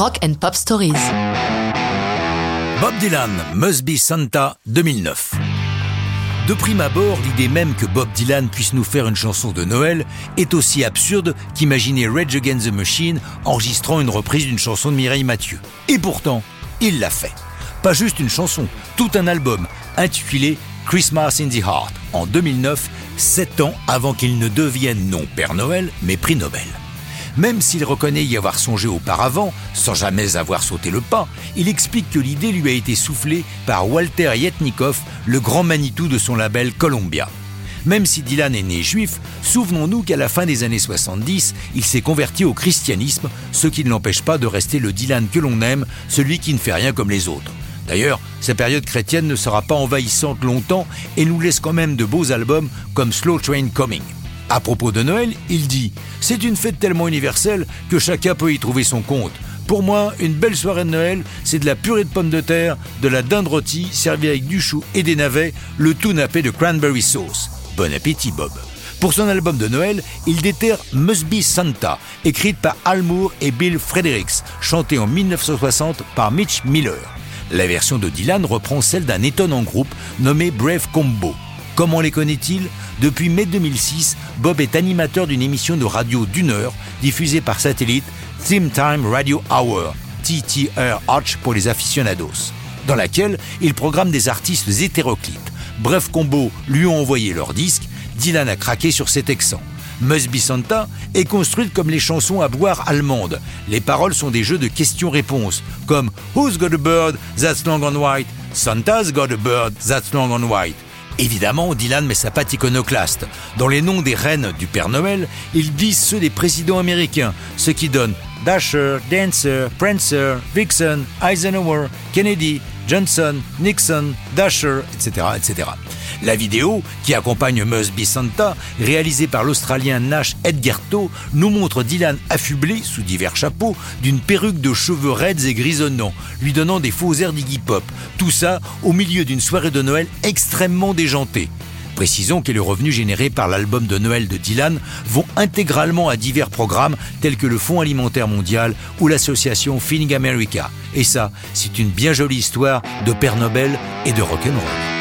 Rock and Pop Stories. Bob Dylan, Must Be Santa 2009. De prime abord, l'idée même que Bob Dylan puisse nous faire une chanson de Noël est aussi absurde qu'imaginer Rage Against the Machine enregistrant une reprise d'une chanson de Mireille Mathieu. Et pourtant, il l'a fait. Pas juste une chanson, tout un album intitulé Christmas in the Heart en 2009, sept ans avant qu'il ne devienne non Père Noël, mais prix Nobel. Même s'il reconnaît y avoir songé auparavant, sans jamais avoir sauté le pas, il explique que l'idée lui a été soufflée par Walter Yetnikoff, le grand Manitou de son label Columbia. Même si Dylan est né juif, souvenons-nous qu'à la fin des années 70, il s'est converti au christianisme, ce qui ne l'empêche pas de rester le Dylan que l'on aime, celui qui ne fait rien comme les autres. D'ailleurs, sa période chrétienne ne sera pas envahissante longtemps et nous laisse quand même de beaux albums comme Slow Train Coming. À propos de Noël, il dit C'est une fête tellement universelle que chacun peut y trouver son compte. Pour moi, une belle soirée de Noël, c'est de la purée de pommes de terre, de la dinde rôtie servie avec du chou et des navets, le tout nappé de cranberry sauce. Bon appétit, Bob. Pour son album de Noël, il déterre Must Be Santa, écrite par Al Moore et Bill Fredericks, chantée en 1960 par Mitch Miller. La version de Dylan reprend celle d'un étonnant groupe nommé Brave Combo. Comment les connaît-il? Depuis mai 2006, Bob est animateur d'une émission de radio d'une heure diffusée par satellite Theme Time Radio Hour, TTR Arch pour les aficionados, dans laquelle il programme des artistes hétéroclites. Bref Combo lui ont envoyé leur disque, Dylan a craqué sur cet accent. Must Be Santa est construite comme les chansons à boire allemandes. Les paroles sont des jeux de questions-réponses, comme Who's got a bird that's long and white? Santa's got a bird that's long and white. Évidemment, Dylan met sa patte iconoclaste. Dans les noms des reines du Père Noël, il glisse ceux des présidents américains, ce qui donne Dasher, Dancer, Prancer, Vixen, Eisenhower, Kennedy, Johnson, Nixon, Dasher, etc., etc. La vidéo, qui accompagne Must Santa, réalisée par l'Australien Nash Edgerto, nous montre Dylan affublé, sous divers chapeaux, d'une perruque de cheveux raides et grisonnants, lui donnant des faux airs d'Iggy Pop. Tout ça au milieu d'une soirée de Noël extrêmement déjantée. Précisons que les revenus générés par l'album de Noël de Dylan vont intégralement à divers programmes tels que le Fonds alimentaire mondial ou l'association Feeding America. Et ça, c'est une bien jolie histoire de Père Nobel et de rock'n'roll.